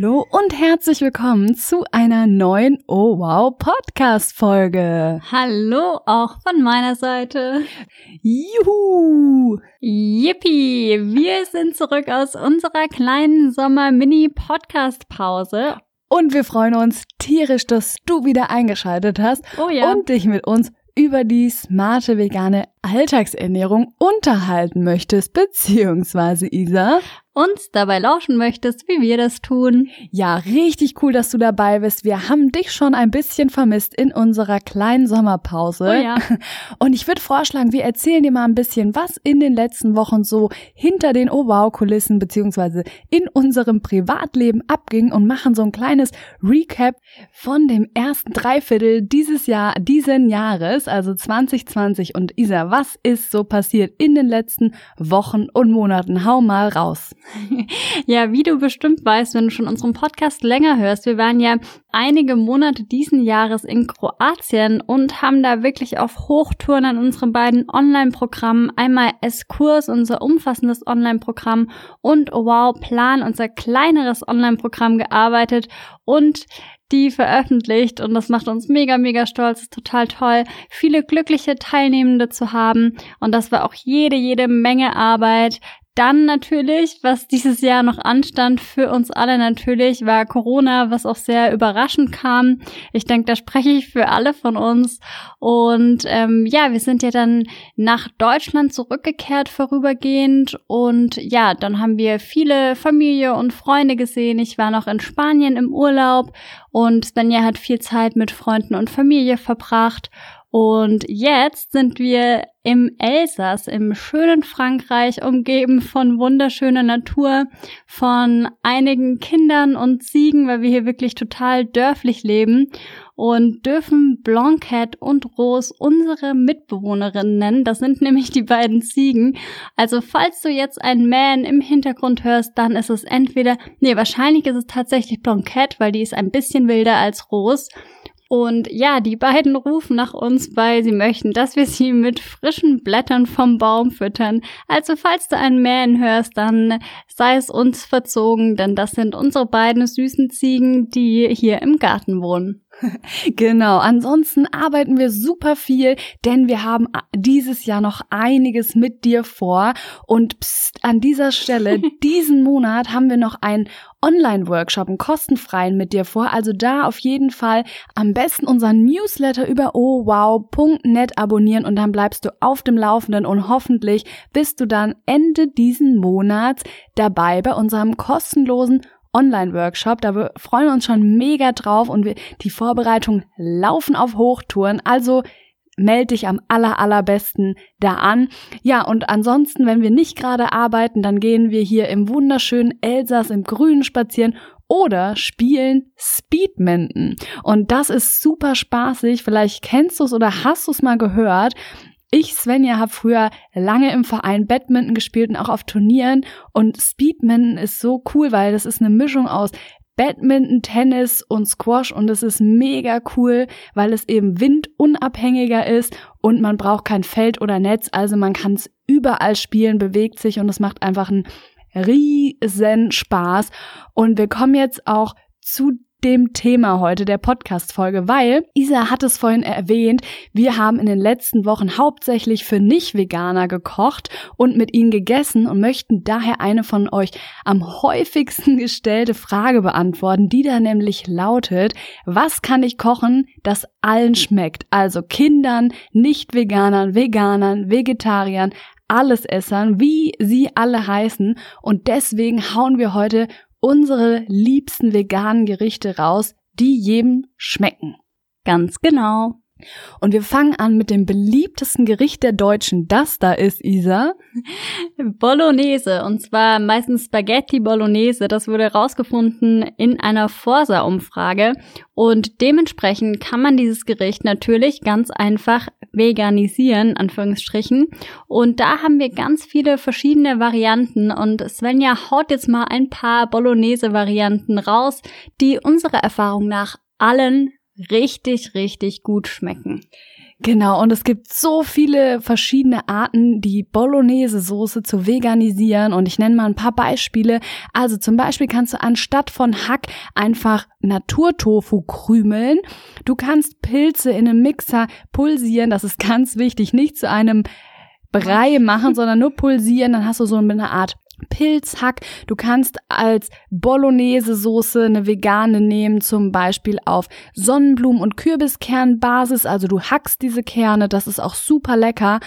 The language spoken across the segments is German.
Hallo und herzlich willkommen zu einer neuen Oh Wow Podcast Folge. Hallo auch von meiner Seite. Juhu! Yippie! Wir sind zurück aus unserer kleinen Sommer-Mini-Podcast-Pause. Und wir freuen uns tierisch, dass du wieder eingeschaltet hast Oh ja. und dich mit uns über die smarte vegane Alltagsernährung unterhalten möchtest, beziehungsweise Isa. Uns dabei lauschen möchtest, wie wir das tun. Ja, richtig cool, dass du dabei bist. Wir haben dich schon ein bisschen vermisst in unserer kleinen Sommerpause. Oh ja. Und ich würde vorschlagen, wir erzählen dir mal ein bisschen, was in den letzten Wochen so hinter den Oh-Wow-Kulissen beziehungsweise in unserem Privatleben abging und machen so ein kleines Recap von dem ersten Dreiviertel dieses Jahr, diesen Jahres, also 2020. Und Isa, was ist so passiert in den letzten Wochen und Monaten? Hau mal raus. Ja, wie du bestimmt weißt, wenn du schon unseren Podcast länger hörst, wir waren ja einige Monate diesen Jahres in Kroatien und haben da wirklich auf Hochtouren an unseren beiden Online-Programmen, einmal S-Kurs, unser umfassendes Online-Programm und Wow Plan, unser kleineres Online-Programm gearbeitet und die veröffentlicht. Und das macht uns mega, mega stolz, ist total toll, viele glückliche Teilnehmende zu haben. Und das war auch jede, jede Menge Arbeit. Dann natürlich, was dieses Jahr noch anstand für uns alle natürlich, war Corona, was auch sehr überraschend kam. Ich denke, da spreche ich für alle von uns. Und ähm, ja, wir sind ja dann nach Deutschland zurückgekehrt vorübergehend. Und ja, dann haben wir viele Familie und Freunde gesehen. Ich war noch in Spanien im Urlaub und Svenja hat viel Zeit mit Freunden und Familie verbracht. Und jetzt sind wir im Elsass, im schönen Frankreich, umgeben von wunderschöner Natur, von einigen Kindern und Ziegen, weil wir hier wirklich total dörflich leben und dürfen Blanquette und Rose unsere Mitbewohnerinnen nennen. Das sind nämlich die beiden Ziegen. Also falls du jetzt ein Man im Hintergrund hörst, dann ist es entweder, nee, wahrscheinlich ist es tatsächlich Blanquette, weil die ist ein bisschen wilder als Rose. Und ja, die beiden rufen nach uns, weil sie möchten, dass wir sie mit frischen Blättern vom Baum füttern. Also falls du einen Mähen hörst, dann sei es uns verzogen, denn das sind unsere beiden süßen Ziegen, die hier im Garten wohnen. Genau, ansonsten arbeiten wir super viel, denn wir haben dieses Jahr noch einiges mit dir vor. Und pst, an dieser Stelle, diesen Monat haben wir noch einen Online-Workshop, einen kostenfreien mit dir vor. Also da auf jeden Fall am besten unseren Newsletter über ohwow.net abonnieren und dann bleibst du auf dem Laufenden und hoffentlich bist du dann Ende diesen Monats dabei bei unserem kostenlosen Online-Workshop. Da freuen wir uns schon mega drauf und wir, die Vorbereitungen laufen auf Hochtouren. Also meld dich am aller, allerbesten da an. Ja, und ansonsten, wenn wir nicht gerade arbeiten, dann gehen wir hier im wunderschönen Elsass im Grünen spazieren oder spielen Speedminton. Und das ist super spaßig. Vielleicht kennst du es oder hast du es mal gehört. Ich, Svenja, habe früher lange im Verein Badminton gespielt und auch auf Turnieren. Und Speedminton ist so cool, weil das ist eine Mischung aus Badminton, Tennis und Squash und es ist mega cool, weil es eben windunabhängiger ist und man braucht kein Feld oder Netz, also man kann es überall spielen, bewegt sich und es macht einfach einen riesen Spaß. Und wir kommen jetzt auch zu dem Thema heute der Podcast-Folge, weil Isa hat es vorhin erwähnt, wir haben in den letzten Wochen hauptsächlich für Nicht-Veganer gekocht und mit ihnen gegessen und möchten daher eine von euch am häufigsten gestellte Frage beantworten, die da nämlich lautet, was kann ich kochen, das allen schmeckt? Also Kindern, Nicht-Veganern, Veganern, Vegetariern, Allesessern, wie sie alle heißen. Und deswegen hauen wir heute unsere liebsten veganen Gerichte raus, die jedem schmecken. Ganz genau. Und wir fangen an mit dem beliebtesten Gericht der Deutschen. Das da ist, Isa. Bolognese. Und zwar meistens Spaghetti Bolognese. Das wurde herausgefunden in einer Forsa-Umfrage. Und dementsprechend kann man dieses Gericht natürlich ganz einfach veganisieren, Anführungsstrichen. Und da haben wir ganz viele verschiedene Varianten. Und Svenja haut jetzt mal ein paar Bolognese-Varianten raus, die unserer Erfahrung nach allen richtig, richtig gut schmecken. Genau, und es gibt so viele verschiedene Arten, die Bolognese-Soße zu veganisieren. Und ich nenne mal ein paar Beispiele. Also zum Beispiel kannst du anstatt von Hack einfach Naturtofu krümeln. Du kannst Pilze in einem Mixer pulsieren. Das ist ganz wichtig. Nicht zu einem Brei machen, sondern nur pulsieren. Dann hast du so eine Art Pilzhack. Du kannst als Bolognese-Soße eine vegane nehmen, zum Beispiel auf Sonnenblumen- und Kürbiskernbasis. Also du hackst diese Kerne, das ist auch super lecker.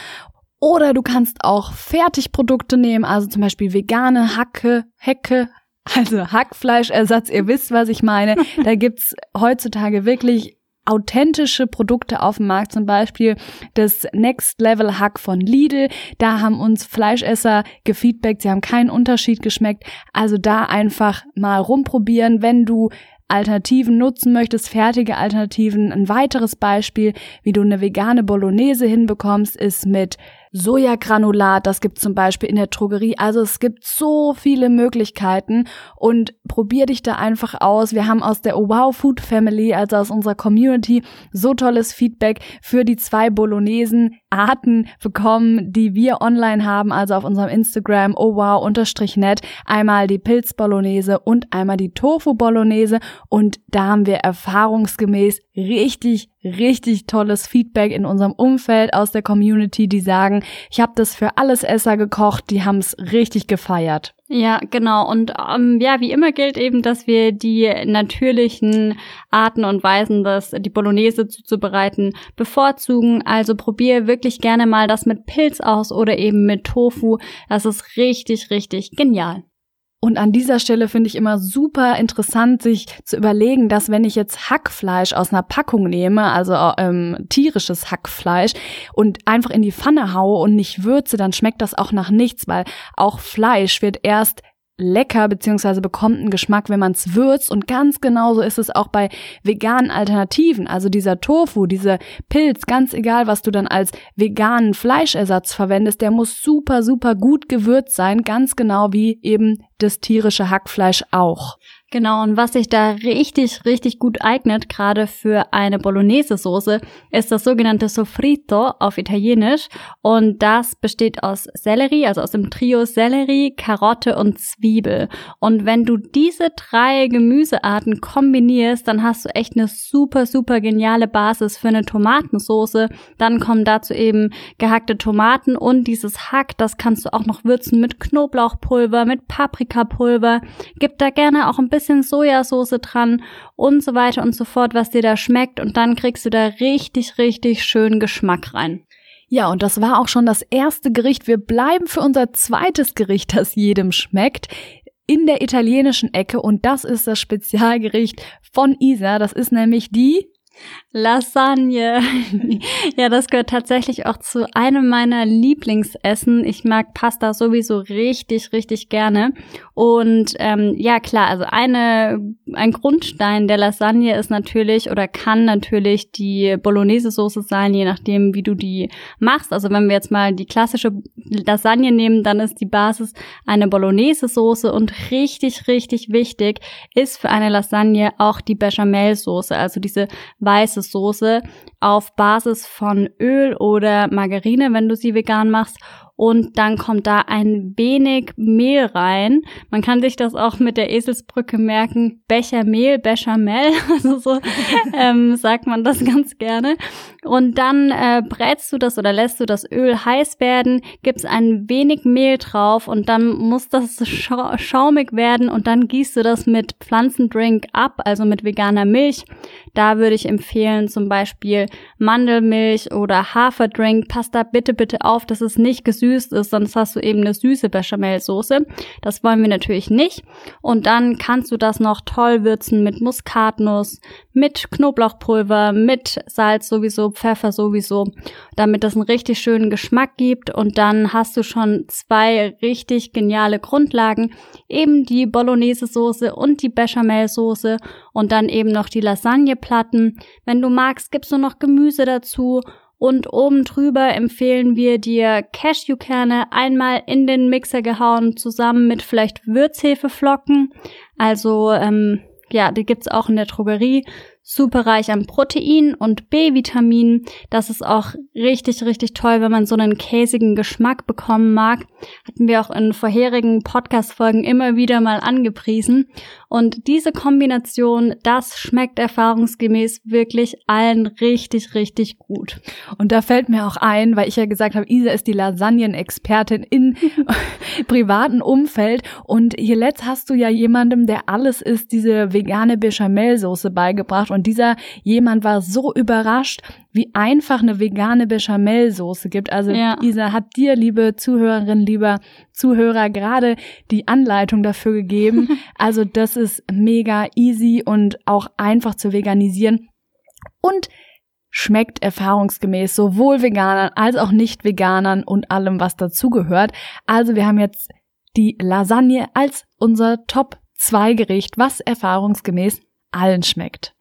Oder du kannst auch Fertigprodukte nehmen, also zum Beispiel vegane Hacke, Hecke, also Hackfleischersatz. Ihr wisst, was ich meine. Da gibt's heutzutage wirklich authentische Produkte auf dem Markt, zum Beispiel das Next Level Hack von Lidl. Da haben uns Fleischesser gefeedbackt, sie haben keinen Unterschied geschmeckt. Also da einfach mal rumprobieren, wenn du Alternativen nutzen möchtest, fertige Alternativen. Ein weiteres Beispiel, wie du eine vegane Bolognese hinbekommst, ist mit Sojagranulat, das gibt zum Beispiel in der Drogerie. Also es gibt so viele Möglichkeiten und probier dich da einfach aus. Wir haben aus der Wow Food Family, also aus unserer Community, so tolles Feedback für die zwei Bolognesen Arten bekommen, die wir online haben, also auf unserem Instagram oh wow unterstrich net. Einmal die Pilz Bolognese und einmal die Tofu Bolognese und da haben wir erfahrungsgemäß richtig, richtig tolles Feedback in unserem Umfeld aus der Community, die sagen, ich habe das für alles Esser gekocht, die haben es richtig gefeiert. Ja, genau. Und ähm, ja, wie immer gilt eben, dass wir die natürlichen Arten und Weisen, das, die Bolognese zuzubereiten, bevorzugen. Also probier wirklich gerne mal das mit Pilz aus oder eben mit Tofu. Das ist richtig, richtig genial. Und an dieser Stelle finde ich immer super interessant, sich zu überlegen, dass wenn ich jetzt Hackfleisch aus einer Packung nehme, also ähm, tierisches Hackfleisch, und einfach in die Pfanne haue und nicht würze, dann schmeckt das auch nach nichts, weil auch Fleisch wird erst lecker beziehungsweise bekommt einen Geschmack, wenn man es würzt. Und ganz genauso ist es auch bei veganen Alternativen. Also dieser Tofu, dieser Pilz, ganz egal, was du dann als veganen Fleischersatz verwendest, der muss super, super gut gewürzt sein, ganz genau wie eben das tierische Hackfleisch auch. Genau, und was sich da richtig, richtig gut eignet, gerade für eine Bolognese-Soße, ist das sogenannte Sofrito auf Italienisch. Und das besteht aus Sellerie, also aus dem Trio Sellerie, Karotte und Zwiebel. Und wenn du diese drei Gemüsearten kombinierst, dann hast du echt eine super, super geniale Basis für eine Tomatensoße. Dann kommen dazu eben gehackte Tomaten und dieses Hack, das kannst du auch noch würzen mit Knoblauchpulver, mit Paprikapulver. Gib da gerne auch ein bisschen bisschen Sojasauce dran und so weiter und so fort, was dir da schmeckt und dann kriegst du da richtig, richtig schön Geschmack rein. Ja, und das war auch schon das erste Gericht. Wir bleiben für unser zweites Gericht, das jedem schmeckt in der italienischen Ecke und das ist das Spezialgericht von Isa. Das ist nämlich die Lasagne. ja, das gehört tatsächlich auch zu einem meiner Lieblingsessen. Ich mag Pasta sowieso richtig, richtig gerne. Und ähm, ja, klar, also eine, ein Grundstein der Lasagne ist natürlich oder kann natürlich die Bolognese-Soße sein, je nachdem, wie du die machst. Also wenn wir jetzt mal die klassische Lasagne nehmen, dann ist die Basis eine Bolognese-Soße und richtig, richtig wichtig ist für eine Lasagne auch die Bechamel-Soße, also diese weiße Soße auf Basis von Öl oder Margarine, wenn du sie vegan machst und dann kommt da ein wenig Mehl rein. Man kann sich das auch mit der Eselsbrücke merken. Becher Mehl, Bechamel, also so ähm, sagt man das ganz gerne. Und dann äh, brätst du das oder lässt du das Öl heiß werden, gibst ein wenig Mehl drauf und dann muss das scha schaumig werden und dann gießt du das mit Pflanzendrink ab, also mit veganer Milch. Da würde ich empfehlen zum Beispiel Mandelmilch oder Haferdrink. Passt da bitte, bitte auf, dass es nicht gesüßt gesüßt ist, sonst hast du eben eine süße Bechamelsoße. Das wollen wir natürlich nicht. Und dann kannst du das noch toll würzen mit Muskatnuss, mit Knoblauchpulver, mit Salz sowieso, Pfeffer sowieso, damit das einen richtig schönen Geschmack gibt. Und dann hast du schon zwei richtig geniale Grundlagen, eben die Bolognese-Soße und die Bechamelsoße und dann eben noch die Lasagneplatten. Wenn du magst, gibst du noch Gemüse dazu und oben drüber empfehlen wir dir Cashewkerne einmal in den Mixer gehauen, zusammen mit vielleicht Würzhefeflocken. Also ähm, ja, die gibt's auch in der Drogerie super reich an Protein und B-Vitaminen. Das ist auch richtig, richtig toll, wenn man so einen käsigen Geschmack bekommen mag. Hatten wir auch in vorherigen Podcast-Folgen immer wieder mal angepriesen. Und diese Kombination, das schmeckt erfahrungsgemäß wirklich allen richtig, richtig gut. Und da fällt mir auch ein, weil ich ja gesagt habe, Isa ist die Lasagnen-Expertin in privaten Umfeld. Und hier letzt hast du ja jemandem, der alles ist, diese vegane Bechamelsoße beigebracht. Und dieser jemand war so überrascht, wie einfach eine vegane Bechamelsoße gibt. Also ja. Isa, hat dir, liebe Zuhörerin, lieber Zuhörer, gerade die Anleitung dafür gegeben. also das ist mega easy und auch einfach zu veganisieren. Und schmeckt erfahrungsgemäß sowohl Veganern als auch Nicht-Veganern und allem, was dazugehört. Also wir haben jetzt die Lasagne als unser Top 2 Gericht, was erfahrungsgemäß allen schmeckt.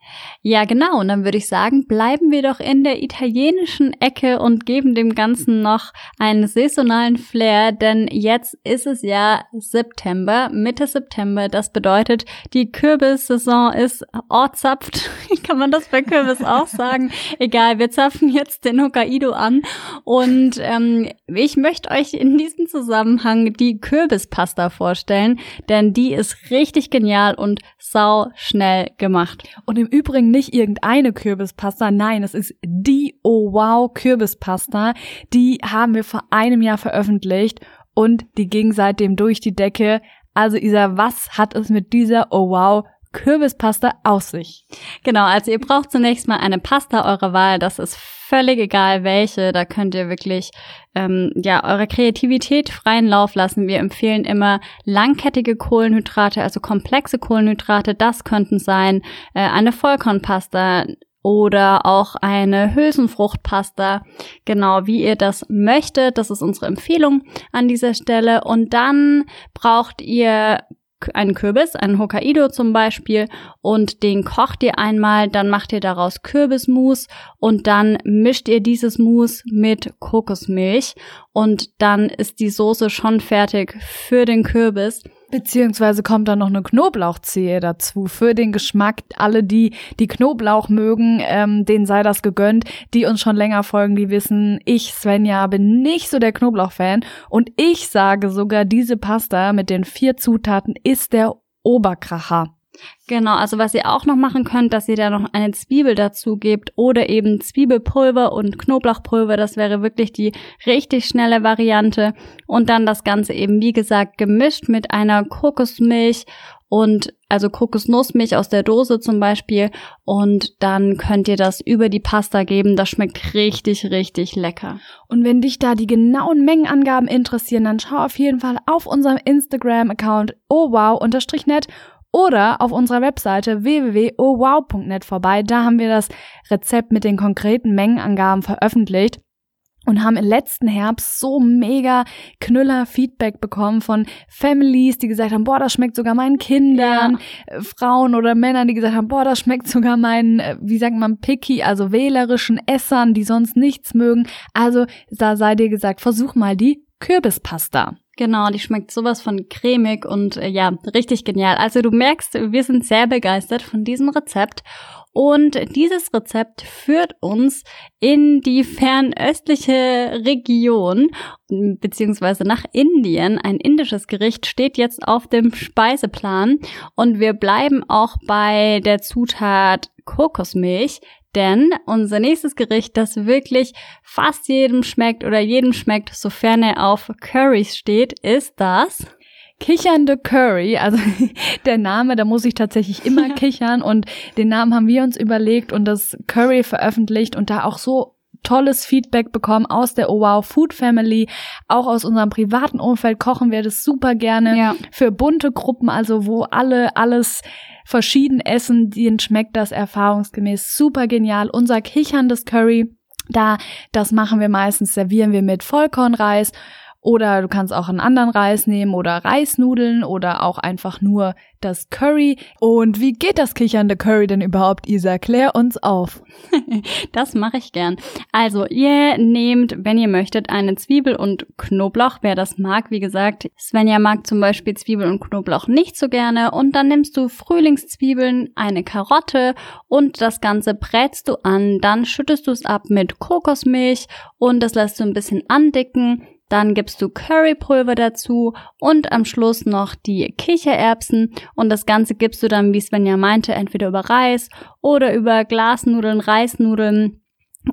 Ja, genau. Und dann würde ich sagen, bleiben wir doch in der italienischen Ecke und geben dem Ganzen noch einen saisonalen Flair, denn jetzt ist es ja September, Mitte September. Das bedeutet, die Kürbissaison ist ortzapft. Kann man das bei Kürbis auch sagen? Egal, wir zapfen jetzt den Hokkaido an. Und ähm, ich möchte euch in diesem Zusammenhang die Kürbispasta vorstellen, denn die ist richtig genial und sau schnell gemacht. Und im Übrigen nicht irgendeine Kürbispasta, nein, es ist die Oh Wow Kürbispasta. Die haben wir vor einem Jahr veröffentlicht und die ging seitdem durch die Decke. Also Isa, was hat es mit dieser Oh Wow Kürbispasta aus sich? Genau, also ihr braucht zunächst mal eine Pasta eurer Wahl. Das ist völlig egal welche. Da könnt ihr wirklich ähm, ja eure Kreativität freien Lauf lassen. Wir empfehlen immer langkettige Kohlenhydrate, also komplexe Kohlenhydrate. Das könnten sein äh, eine Vollkornpasta, oder auch eine Hülsenfruchtpasta, genau wie ihr das möchtet. Das ist unsere Empfehlung an dieser Stelle. Und dann braucht ihr einen Kürbis, einen Hokkaido zum Beispiel, und den kocht ihr einmal, dann macht ihr daraus Kürbismus und dann mischt ihr dieses Mus mit Kokosmilch und dann ist die Soße schon fertig für den Kürbis. Beziehungsweise kommt da noch eine Knoblauchzehe dazu für den Geschmack. Alle, die die Knoblauch mögen, ähm, denen sei das gegönnt. Die uns schon länger folgen, die wissen, ich, Svenja, bin nicht so der Knoblauch-Fan. Und ich sage sogar, diese Pasta mit den vier Zutaten ist der Oberkracher. Genau, also was ihr auch noch machen könnt, dass ihr da noch eine Zwiebel dazu gebt oder eben Zwiebelpulver und Knoblauchpulver, das wäre wirklich die richtig schnelle Variante. Und dann das Ganze eben, wie gesagt, gemischt mit einer Kokosmilch und also Kokosnussmilch aus der Dose zum Beispiel und dann könnt ihr das über die Pasta geben. Das schmeckt richtig, richtig lecker. Und wenn dich da die genauen Mengenangaben interessieren, dann schau auf jeden Fall auf unserem Instagram-Account ohwow-net oder auf unserer Webseite www.owow.net vorbei. Da haben wir das Rezept mit den konkreten Mengenangaben veröffentlicht und haben im letzten Herbst so mega Knüller Feedback bekommen von Families, die gesagt haben, boah, das schmeckt sogar meinen Kindern, ja. Äh, Frauen oder Männern, die gesagt haben, boah, das schmeckt sogar meinen, äh, wie sagt man, picky, also wählerischen Essern, die sonst nichts mögen. Also da sei dir gesagt, versuch mal die Kürbispasta. Genau, die schmeckt sowas von cremig und äh, ja, richtig genial. Also du merkst, wir sind sehr begeistert von diesem Rezept. Und dieses Rezept führt uns in die fernöstliche Region, beziehungsweise nach Indien. Ein indisches Gericht steht jetzt auf dem Speiseplan. Und wir bleiben auch bei der Zutat Kokosmilch, denn unser nächstes Gericht, das wirklich fast jedem schmeckt oder jedem schmeckt, sofern er auf Currys steht, ist das? Kichernde Curry, also der Name, da muss ich tatsächlich immer kichern. Und den Namen haben wir uns überlegt und das Curry veröffentlicht und da auch so tolles Feedback bekommen aus der Wow Food Family. Auch aus unserem privaten Umfeld kochen wir das super gerne ja. für bunte Gruppen, also wo alle alles verschieden essen, denen schmeckt das erfahrungsgemäß super genial. Unser kicherndes Curry da, das machen wir meistens, servieren wir mit Vollkornreis oder du kannst auch einen anderen Reis nehmen oder Reisnudeln oder auch einfach nur das Curry. Und wie geht das kichernde Curry denn überhaupt, Isa? Klär uns auf. das mache ich gern. Also, ihr nehmt, wenn ihr möchtet, eine Zwiebel und Knoblauch, wer das mag. Wie gesagt, Svenja mag zum Beispiel Zwiebel und Knoblauch nicht so gerne. Und dann nimmst du Frühlingszwiebeln, eine Karotte und das Ganze brätst du an. Dann schüttest du es ab mit Kokosmilch und das lässt du ein bisschen andicken. Dann gibst du Currypulver dazu und am Schluss noch die Kichererbsen und das Ganze gibst du dann, wie Svenja meinte, entweder über Reis oder über Glasnudeln, Reisnudeln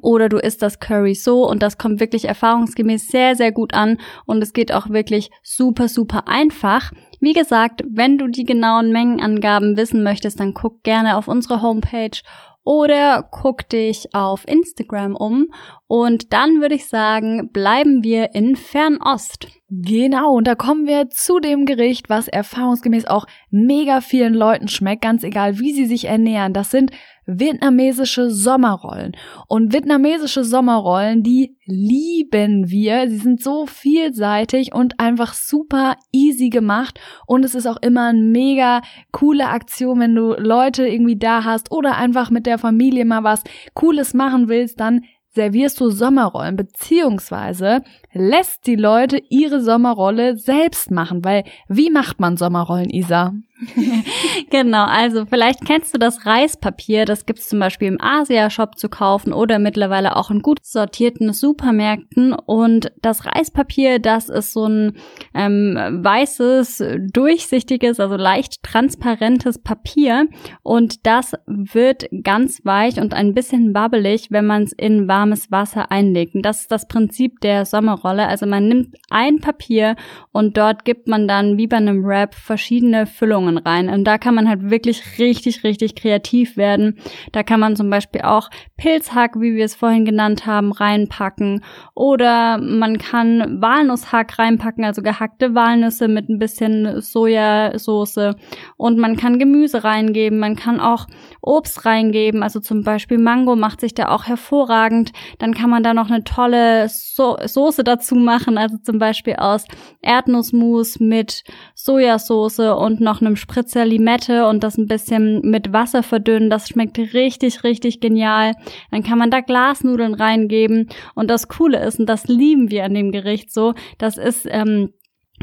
oder du isst das Curry so und das kommt wirklich erfahrungsgemäß sehr, sehr gut an und es geht auch wirklich super, super einfach. Wie gesagt, wenn du die genauen Mengenangaben wissen möchtest, dann guck gerne auf unsere Homepage oder guck dich auf Instagram um. Und dann würde ich sagen, bleiben wir in Fernost. Genau, und da kommen wir zu dem Gericht, was erfahrungsgemäß auch mega vielen Leuten schmeckt, ganz egal wie sie sich ernähren. Das sind vietnamesische Sommerrollen. Und vietnamesische Sommerrollen, die lieben wir. Sie sind so vielseitig und einfach super easy gemacht. Und es ist auch immer eine mega coole Aktion, wenn du Leute irgendwie da hast oder einfach mit der Familie mal was Cooles machen willst, dann servierst du Sommerrollen, beziehungsweise lässt die Leute ihre Sommerrolle selbst machen, weil wie macht man Sommerrollen, Isa? genau, also vielleicht kennst du das Reispapier, das gibt's zum Beispiel im Asia-Shop zu kaufen oder mittlerweile auch in gut sortierten Supermärkten. Und das Reispapier, das ist so ein ähm, weißes, durchsichtiges, also leicht transparentes Papier. Und das wird ganz weich und ein bisschen wabbelig, wenn man es in warmes Wasser einlegt. Und das ist das Prinzip der Sommerrolle. Also man nimmt ein Papier und dort gibt man dann wie bei einem Wrap verschiedene Füllungen rein. Und da kann man halt wirklich richtig, richtig kreativ werden. Da kann man zum Beispiel auch Pilzhack, wie wir es vorhin genannt haben, reinpacken. Oder man kann Walnusshack reinpacken, also gehackte Walnüsse mit ein bisschen Sojasauce. Und man kann Gemüse reingeben. Man kann auch Obst reingeben. Also zum Beispiel Mango macht sich da auch hervorragend. Dann kann man da noch eine tolle so Soße dazu machen. Also zum Beispiel aus Erdnussmus mit Sojasauce und noch einem Spritzer Limette und das ein bisschen mit Wasser verdünnen. Das schmeckt richtig, richtig genial. Dann kann man da Glasnudeln reingeben. Und das Coole ist, und das lieben wir an dem Gericht so, das ist ähm,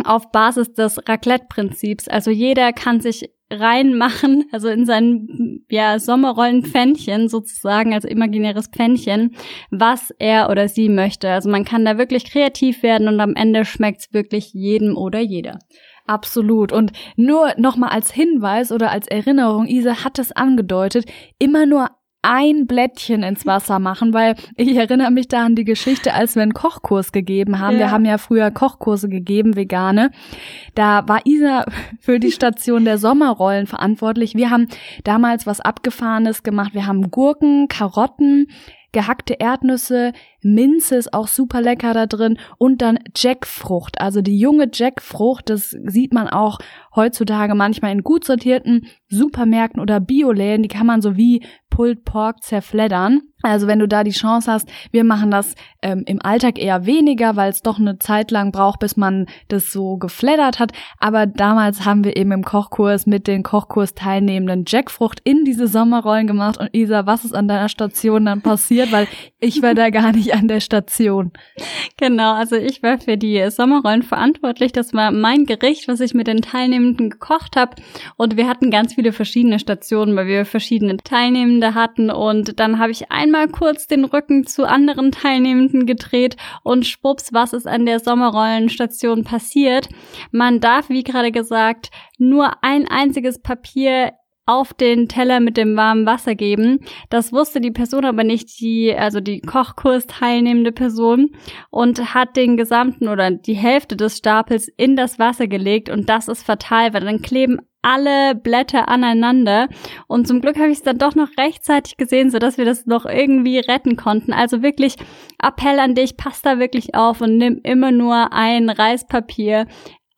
auf Basis des Raclette-Prinzips. Also jeder kann sich reinmachen, also in sein ja, Sommerrollen-Pfännchen sozusagen, also imaginäres Pfännchen, was er oder sie möchte. Also man kann da wirklich kreativ werden und am Ende schmeckt's wirklich jedem oder jeder. Absolut. Und nur nochmal als Hinweis oder als Erinnerung, Isa hat es angedeutet, immer nur ein Blättchen ins Wasser machen, weil ich erinnere mich da an die Geschichte, als wir einen Kochkurs gegeben haben. Ja. Wir haben ja früher Kochkurse gegeben, vegane. Da war Isa für die Station der Sommerrollen verantwortlich. Wir haben damals was Abgefahrenes gemacht. Wir haben Gurken, Karotten, gehackte Erdnüsse, Minze ist auch super lecker da drin und dann Jackfrucht, also die junge Jackfrucht, das sieht man auch heutzutage manchmal in gut sortierten Supermärkten oder Bioläden, die kann man so wie Pulled Pork zerfleddern. Also wenn du da die Chance hast, wir machen das ähm, im Alltag eher weniger, weil es doch eine Zeit lang braucht, bis man das so gefleddert hat. Aber damals haben wir eben im Kochkurs mit den Kochkurs-Teilnehmenden Jackfrucht in diese Sommerrollen gemacht. Und Isa, was ist an deiner Station dann passiert? Weil ich war da gar nicht an der Station. Genau, also ich war für die Sommerrollen verantwortlich. Das war mein Gericht, was ich mit den Teilnehmenden gekocht habe. Und wir hatten ganz viele verschiedene Stationen, weil wir verschiedene Teilnehmende hatten. Und dann habe ich einmal kurz den Rücken zu anderen Teilnehmenden gedreht und schwupps, was ist an der Sommerrollenstation passiert. Man darf, wie gerade gesagt, nur ein einziges Papier auf den Teller mit dem warmen Wasser geben. Das wusste die Person aber nicht, die, also die Kochkurs teilnehmende Person und hat den gesamten oder die Hälfte des Stapels in das Wasser gelegt und das ist fatal, weil dann kleben alle Blätter aneinander. Und zum Glück habe ich es dann doch noch rechtzeitig gesehen, so dass wir das noch irgendwie retten konnten. Also wirklich Appell an dich, pass da wirklich auf und nimm immer nur ein Reispapier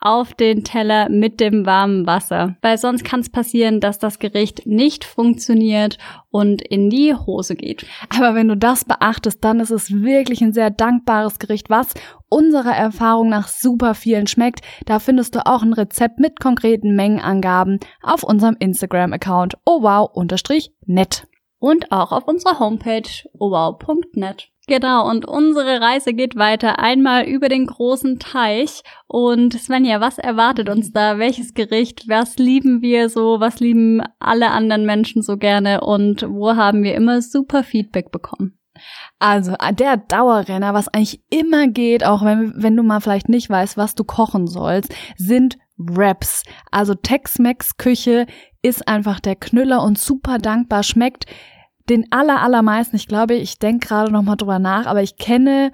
auf den Teller mit dem warmen Wasser, weil sonst kann es passieren, dass das Gericht nicht funktioniert und in die Hose geht. Aber wenn du das beachtest, dann ist es wirklich ein sehr dankbares Gericht, was unserer Erfahrung nach super vielen schmeckt. Da findest du auch ein Rezept mit konkreten Mengenangaben auf unserem Instagram-Account owow-net. Und auch auf unserer Homepage owow.net. Genau, und unsere Reise geht weiter einmal über den großen Teich. Und Svenja, was erwartet uns da? Welches Gericht? Was lieben wir so? Was lieben alle anderen Menschen so gerne? Und wo haben wir immer super Feedback bekommen? Also der Dauerrenner, was eigentlich immer geht, auch wenn, wenn du mal vielleicht nicht weißt, was du kochen sollst, sind Wraps. Also Tex-Mex-Küche ist einfach der Knüller und super dankbar schmeckt den aller, allermeisten, ich glaube, ich denke gerade noch mal drüber nach, aber ich kenne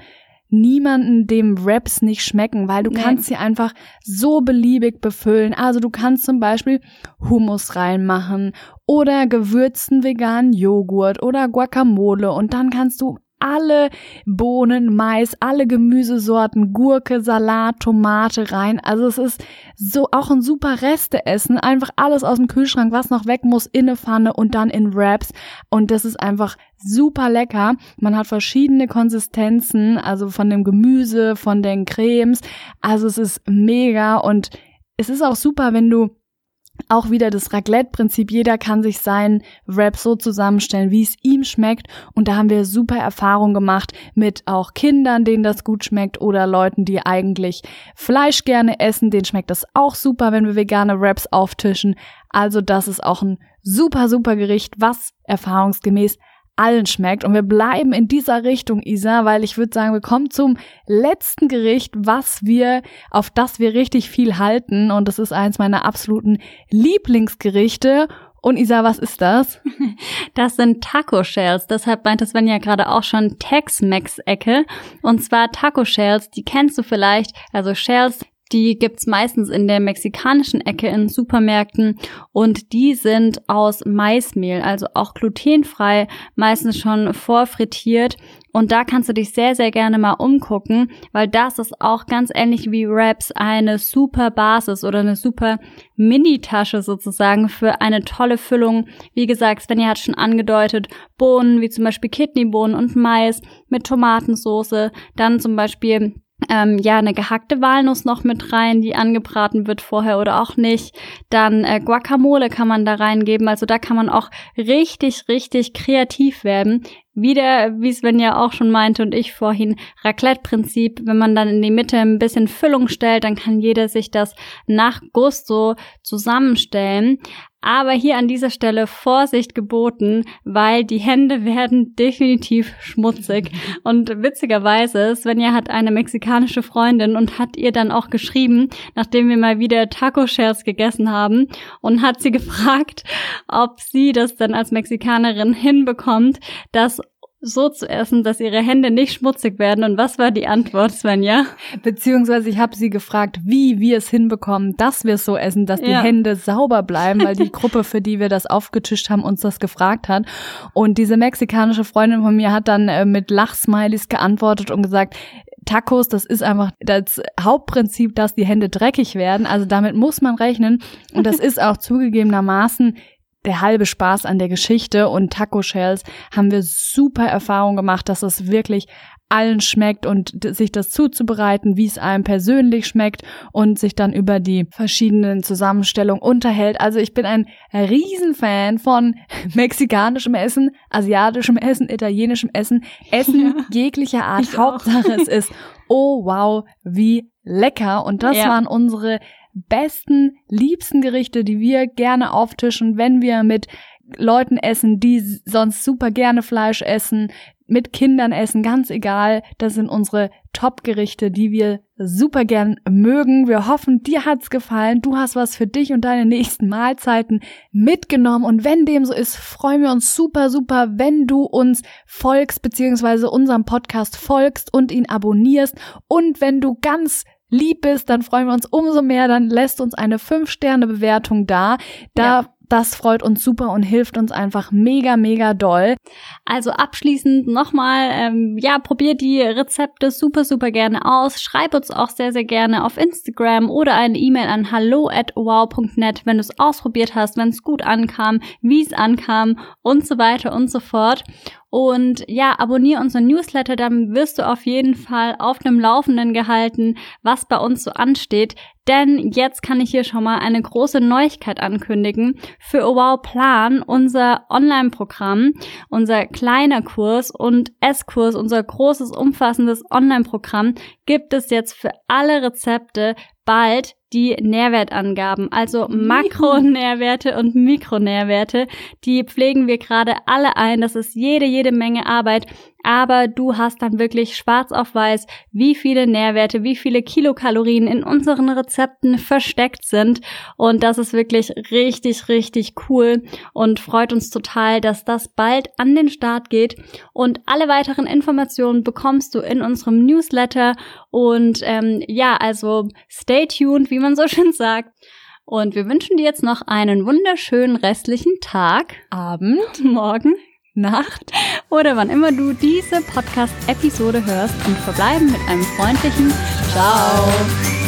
niemanden, dem Wraps nicht schmecken, weil du nee. kannst sie einfach so beliebig befüllen. Also du kannst zum Beispiel Hummus reinmachen oder gewürzten veganen Joghurt oder Guacamole und dann kannst du alle Bohnen, Mais, alle Gemüsesorten, Gurke, Salat, Tomate rein. Also es ist so auch ein super Resteessen. Einfach alles aus dem Kühlschrank, was noch weg muss, in eine Pfanne und dann in Wraps. Und das ist einfach super lecker. Man hat verschiedene Konsistenzen, also von dem Gemüse, von den Cremes. Also es ist mega und es ist auch super, wenn du auch wieder das Raclette-Prinzip. Jeder kann sich seinen Wrap so zusammenstellen, wie es ihm schmeckt. Und da haben wir super Erfahrungen gemacht mit auch Kindern, denen das gut schmeckt oder Leuten, die eigentlich Fleisch gerne essen. Denen schmeckt das auch super, wenn wir vegane Wraps auftischen. Also das ist auch ein super, super Gericht, was erfahrungsgemäß allen schmeckt. Und wir bleiben in dieser Richtung, Isa, weil ich würde sagen, wir kommen zum letzten Gericht, was wir, auf das wir richtig viel halten. Und das ist eins meiner absoluten Lieblingsgerichte. Und Isa, was ist das? Das sind Taco Shells. Deshalb meint Sven ja gerade auch schon Tex-Mex-Ecke. Und zwar Taco Shells, die kennst du vielleicht. Also Shells, die gibt's meistens in der mexikanischen Ecke in Supermärkten und die sind aus Maismehl, also auch glutenfrei, meistens schon vorfrittiert. Und da kannst du dich sehr, sehr gerne mal umgucken, weil das ist auch ganz ähnlich wie Wraps eine super Basis oder eine super Mini-Tasche sozusagen für eine tolle Füllung. Wie gesagt, Svenja hat schon angedeutet, Bohnen wie zum Beispiel Kidneybohnen und Mais mit Tomatensauce, dann zum Beispiel ähm, ja, eine gehackte Walnuss noch mit rein, die angebraten wird vorher oder auch nicht. Dann äh, Guacamole kann man da reingeben. Also da kann man auch richtig, richtig kreativ werden. Wieder, wie Sven ja auch schon meinte und ich vorhin, Raclette-Prinzip. Wenn man dann in die Mitte ein bisschen Füllung stellt, dann kann jeder sich das nach Gusto zusammenstellen. Aber hier an dieser Stelle Vorsicht geboten, weil die Hände werden definitiv schmutzig. Und witzigerweise, Svenja hat eine mexikanische Freundin und hat ihr dann auch geschrieben, nachdem wir mal wieder Taco-Shares gegessen haben, und hat sie gefragt, ob sie das dann als Mexikanerin hinbekommt, dass so zu essen, dass ihre Hände nicht schmutzig werden. Und was war die Antwort, Svenja? Beziehungsweise ich habe sie gefragt, wie wir es hinbekommen, dass wir es so essen, dass die Hände sauber bleiben, weil die Gruppe, für die wir das aufgetischt haben, uns das gefragt hat. Und diese mexikanische Freundin von mir hat dann äh, mit Lachsmilies geantwortet und gesagt, Tacos, das ist einfach das Hauptprinzip, dass die Hände dreckig werden. Also damit muss man rechnen. Und das ist auch zugegebenermaßen der halbe Spaß an der Geschichte und Taco Shells haben wir super Erfahrung gemacht, dass es wirklich allen schmeckt und sich das zuzubereiten, wie es einem persönlich schmeckt und sich dann über die verschiedenen Zusammenstellungen unterhält. Also ich bin ein Riesenfan von mexikanischem Essen, asiatischem Essen, italienischem Essen, Essen ja, jeglicher Art. Hauptsache es ist, oh wow, wie lecker. Und das ja. waren unsere besten, liebsten Gerichte, die wir gerne auftischen, wenn wir mit Leuten essen, die sonst super gerne Fleisch essen, mit Kindern essen, ganz egal. Das sind unsere Top-Gerichte, die wir super gern mögen. Wir hoffen, dir hat's gefallen. Du hast was für dich und deine nächsten Mahlzeiten mitgenommen. Und wenn dem so ist, freuen wir uns super, super, wenn du uns folgst, beziehungsweise unserem Podcast folgst und ihn abonnierst. Und wenn du ganz lieb bist, dann freuen wir uns umso mehr. Dann lässt uns eine 5-Sterne-Bewertung da. Da ja das freut uns super und hilft uns einfach mega, mega doll. Also abschließend nochmal, ähm, ja, probiert die Rezepte super, super gerne aus. Schreib uns auch sehr, sehr gerne auf Instagram oder eine E-Mail an hallo at wow.net, wenn du es ausprobiert hast, wenn es gut ankam, wie es ankam und so weiter und so fort. Und ja, abonniere unseren Newsletter, dann wirst du auf jeden Fall auf dem Laufenden gehalten, was bei uns so ansteht. Denn jetzt kann ich hier schon mal eine große Neuigkeit ankündigen. Für Wow Plan, unser Online-Programm, unser kleiner Kurs und S-Kurs, unser großes, umfassendes Online-Programm, gibt es jetzt für alle Rezepte bald die Nährwertangaben, also Makronährwerte und Mikronährwerte. Die pflegen wir gerade alle ein. Das ist jede, jede Menge Arbeit. Aber du hast dann wirklich schwarz auf weiß, wie viele Nährwerte, wie viele Kilokalorien in unseren Rezepten versteckt sind. Und das ist wirklich richtig, richtig cool und freut uns total, dass das bald an den Start geht. Und alle weiteren Informationen bekommst du in unserem Newsletter. Und ähm, ja, also stay tuned, wie man so schön sagt. Und wir wünschen dir jetzt noch einen wunderschönen restlichen Tag, Abend, Morgen, Nacht oder wann immer du diese Podcast-Episode hörst und verbleiben mit einem freundlichen Ciao.